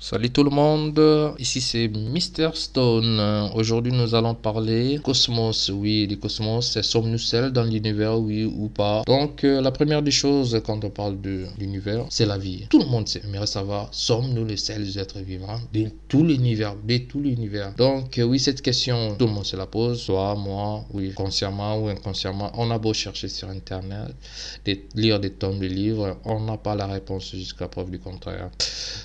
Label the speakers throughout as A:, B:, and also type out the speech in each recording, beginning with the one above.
A: Salut tout le monde, ici c'est Mr Stone. Aujourd'hui nous allons parler cosmos. Oui, le cosmos, sommes-nous seuls dans l'univers, oui ou pas? Donc euh, la première des choses quand on parle de l'univers, c'est la vie. Tout le monde sait, mais savoir, sommes-nous les seuls êtres vivants de tout l'univers, de tout l'univers? Donc euh, oui, cette question, tout le monde se la pose, soit moi, oui, consciemment ou inconsciemment. On a beau chercher sur Internet, lire des tonnes de livres, on n'a pas la réponse jusqu'à preuve du contraire.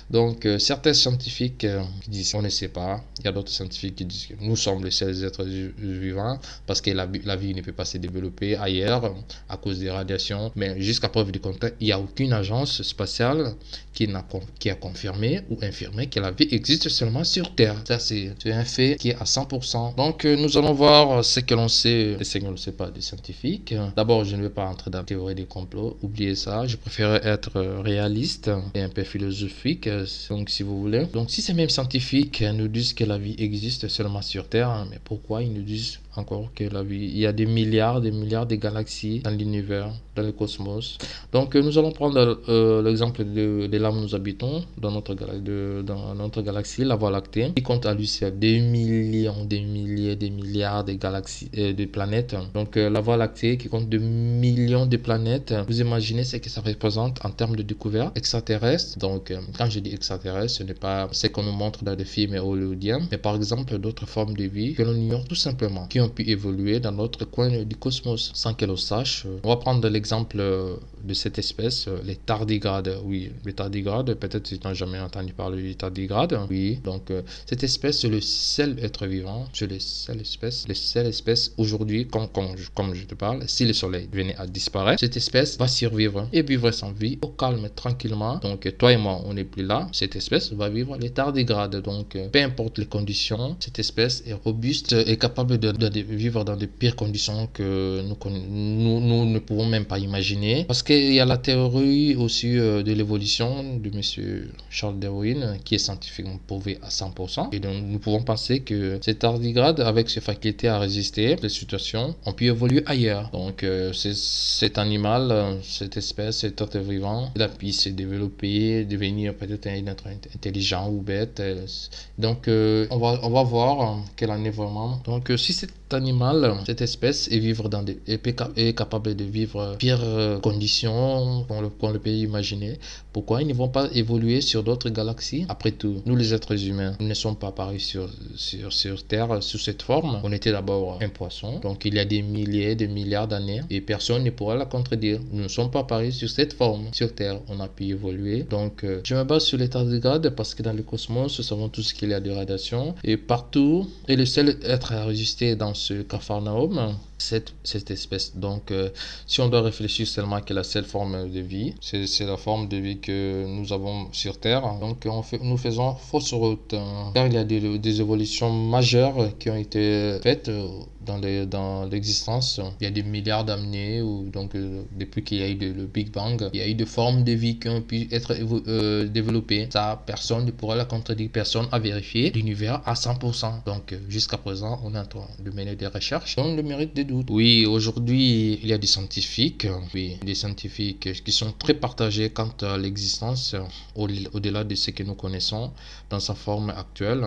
A: Donc euh, scientifiques euh, qui disent qu'on ne sait pas. Il y a d'autres scientifiques qui disent que nous sommes les seuls êtres vivants parce que la, la, vie ne peut pas se développer ailleurs à cause des radiations. Mais jusqu'à preuve du contraire, il n'y a aucune agence spatiale qui, a, qui a confirmé ou infirmé que la vie existe seulement sur Terre. Ça, c'est un fait qui est à 100%. Donc, euh, nous allons voir ce que l'on sait et ce que l'on ne sait pas des scientifiques. D'abord, je ne vais pas entrer dans la théorie des complots. Oubliez ça. Je préfère être réaliste et un peu philosophique. Donc, si vous voulez. Donc, si ces mêmes scientifiques nous disent que la vie existe seulement sur Terre, hein, mais pourquoi ils nous disent encore que la vie. Il y a des milliards, des milliards de galaxies dans l'univers, dans le cosmos? Donc, euh, nous allons prendre euh, l'exemple de, de, où nous habitons, dans notre, dans notre galaxie, la Voie lactée, qui compte à lui seul des millions, des milliers, des milliards de galaxies, euh, de planètes. Donc, la Voie lactée qui compte de millions de planètes. Vous imaginez ce que ça représente en termes de découverte extraterrestre. Donc, quand je dis extraterrestre, ce n'est pas ce qu'on nous montre dans les films hollywoodiens, mais par exemple d'autres formes de vie que l'on ignore tout simplement, qui pu évoluer dans notre coin du cosmos sans qu'elle le sache. On va prendre l'exemple de cette espèce, les tardigrades. Oui, les tardigrades, peut-être tu n'as jamais entendu parler des tardigrades. Oui, donc euh, cette espèce, c'est le seul être vivant, c'est le seul espèce, le seul espèce aujourd'hui, comme, comme, je te parle, si le soleil venait à disparaître, cette espèce va survivre et vivre son vie au calme, tranquillement. Donc toi et moi, on n'est plus là, cette espèce va vivre les tardigrades. Donc euh, peu importe les conditions, cette espèce est robuste et capable de, vivre dans de pires conditions que nous, nous, ne pouvons même pas imaginer. Parce qu'il y a la théorie aussi euh, de l'évolution de monsieur Charles Darwin qui est scientifiquement prouvé à 100%. Et donc nous pouvons penser que cet tardigrade, avec ses facultés à résister les situations, ont pu évoluer ailleurs. Donc euh, cet animal, euh, cette espèce, cet être vivant, il a pu se développer, devenir peut-être un être intelligent ou bête. Donc on, va, on va voir quelle en est vraiment. Donc si c'est animal, cette espèce, est, vivre dans des, est, capable de vivre pires euh, conditions qu'on le, le, peut imaginer. Pourquoi ils ne vont pas évoluer sur d'autres galaxies? Après tout, nous les êtres humains, nous ne sommes pas apparus sur, sur, sur Terre sous cette forme. On était d'abord un poisson, donc il y a des milliers, des milliards d'années, et personne ne pourra la contredire. Nous ne sommes pas apparus sur cette forme. Sur Terre, on a pu évoluer. Donc, euh, je me base sur l'état de grade parce que dans le cosmos, nous savons tout ce qu'il y a de radiation, et partout, et le seul être à résister dans ce Capharnaüm, cette, cette espèce. Donc, euh, si on doit réfléchir seulement que la seule forme de vie, c'est la forme de vie que nous avons sur Terre. Donc, on fait, nous faisons fausse route. Car il y a des, des évolutions majeures qui ont été faites euh, dans l'existence. Dans il y a des milliards d'années, donc euh, depuis qu'il y a eu le Big Bang, il y a eu des formes de vie qui ont pu être développées. Ça, personne ne pourra la contredire. Personne a vérifié l'univers à 100%. Donc, jusqu'à présent, on est en train de mener des recherches dans le mérite des Oui, aujourd'hui, il y a des scientifiques, oui, des scientifiques qui sont très partagés quant à l'existence au-delà de ce que nous connaissons dans sa forme actuelle.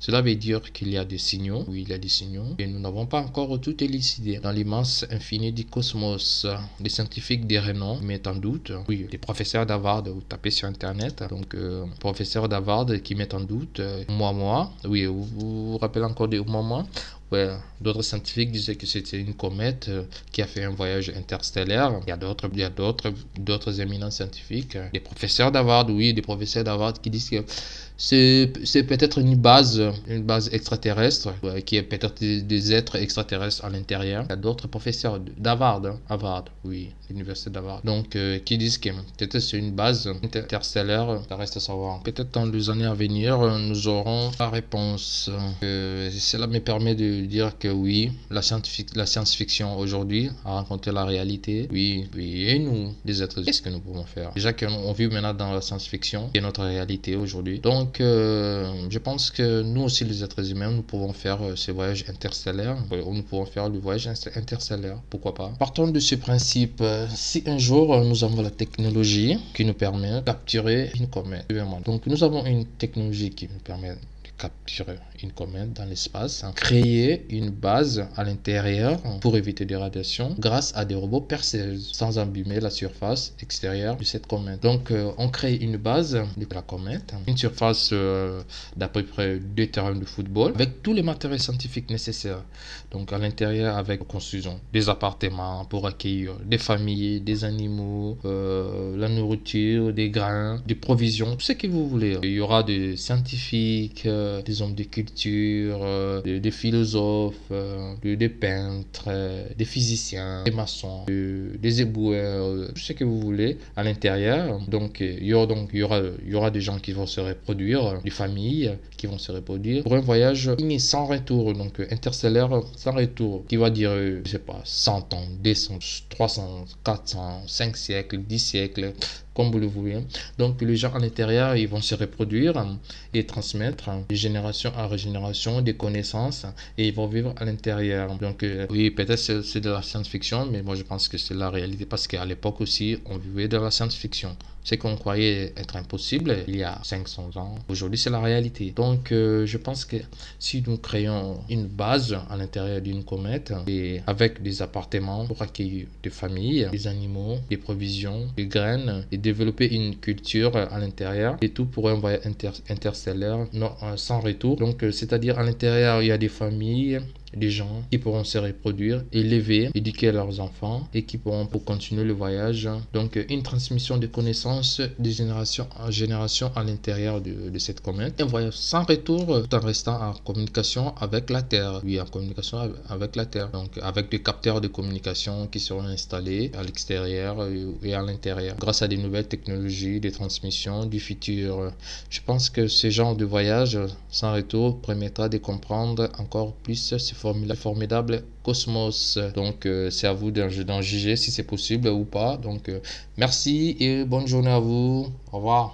A: Cela veut dire qu'il y a des signaux, oui, il y a des signaux, et nous n'avons pas encore tout élucidé. Dans l'immense infini du cosmos, des scientifiques des renom mettent en doute, oui, des professeurs d'Harvard, vous tapez sur Internet, donc euh, professeurs d'Harvard qui mettent en doute, euh, moi, moi, oui, vous vous, rappelez encore de moi, moi, d'autres scientifiques disaient que c'était une comète euh, qui a fait un voyage interstellaire. Il y a d'autres, éminents scientifiques, des professeurs d'Harvard, oui, des professeurs d'Harvard qui disent que c'est, peut-être une base, une base extraterrestre, qui est peut-être des, êtres extraterrestres à l'intérieur. Il y a d'autres professeurs d'Harvard, hein, oui, l'université d'Harvard, donc euh, qui disent que peut-être c'est une base interstellaire, ça reste à savoir. Peut-être dans les années à venir, nous aurons la réponse. Euh, cela me permet de dire que oui, la science-fiction aujourd'hui a rencontré la réalité. Oui, oui, et nous, les êtres qu'est-ce que nous pouvons faire? Déjà qu'on vit maintenant dans la science-fiction, qui est notre réalité aujourd'hui. Donc, euh, je pense que nous aussi, les êtres humains, nous pouvons faire euh, ces voyages interstellaires. Nous pouvons faire le voyage interstellaire, pourquoi pas Partons de ce principe. Euh, si un jour nous avons la technologie qui nous permet de capturer une comète, donc nous avons une technologie qui nous permet capturer une comète dans l'espace, créer une base à l'intérieur pour éviter des radiations grâce à des robots percés sans abîmer la surface extérieure de cette comète. Donc euh, on crée une base de la comète, une surface euh, d'à peu près deux terrains de football avec tous les matériaux scientifiques nécessaires. Donc à l'intérieur avec construction des appartements pour accueillir des familles, des animaux, euh, la nourriture, des grains, des provisions, tout ce que vous voulez. Il y aura des scientifiques, des hommes de culture, euh, des, philosophes, euh, des peintres, euh, des physiciens, des maçons, des éboueurs, tout ce que vous voulez à l'intérieur. Donc il y aura donc il y aura il y aura des gens qui vont se reproduire, des familles qui vont se reproduire pour un voyage sans retour, donc interstellaire sans retour, qui va dire je sais pas 100 ans, 200, 300, 400, 5 siècles, 10 siècles comme vous le voulez. Donc les gens à l'intérieur, ils vont se reproduire et transmettre de génération en génération des connaissances et ils vont vivre à l'intérieur. Donc euh, oui, peut-être c'est de la science-fiction, mais moi je pense que c'est la réalité parce qu'à l'époque aussi, on vivait de la science-fiction. Ce qu'on croyait être impossible il y a 500 ans, aujourd'hui c'est la réalité. Donc euh, je pense que si nous créons une base à l'intérieur d'une comète et avec des appartements pour accueillir des familles, des animaux, des provisions, des graines et développer une culture à l'intérieur et tout pour un voyage interstellaire non, euh, sans retour. Donc euh, c'est-à-dire à l'intérieur il y a des familles, des gens qui pourront se reproduire, élever, éduquer leurs enfants et qui pourront pour continuer le voyage. Donc une transmission de connaissances de génération en génération à l'intérieur de, cette comète. Un voyage sans retour tout en restant en communication avec la Terre. Oui, en communication avec la Terre. Donc avec des capteurs de communication qui seront installés à l'extérieur et à l'intérieur grâce à des nouvelles technologies de transmission du futur. Je pense que ce genre de voyage sans retour permettra de comprendre encore plus ce formidable Cosmos. Donc, euh, c'est à vous d'en juger si c'est possible ou pas. Donc, euh, merci et bonne journée à vous. Au revoir.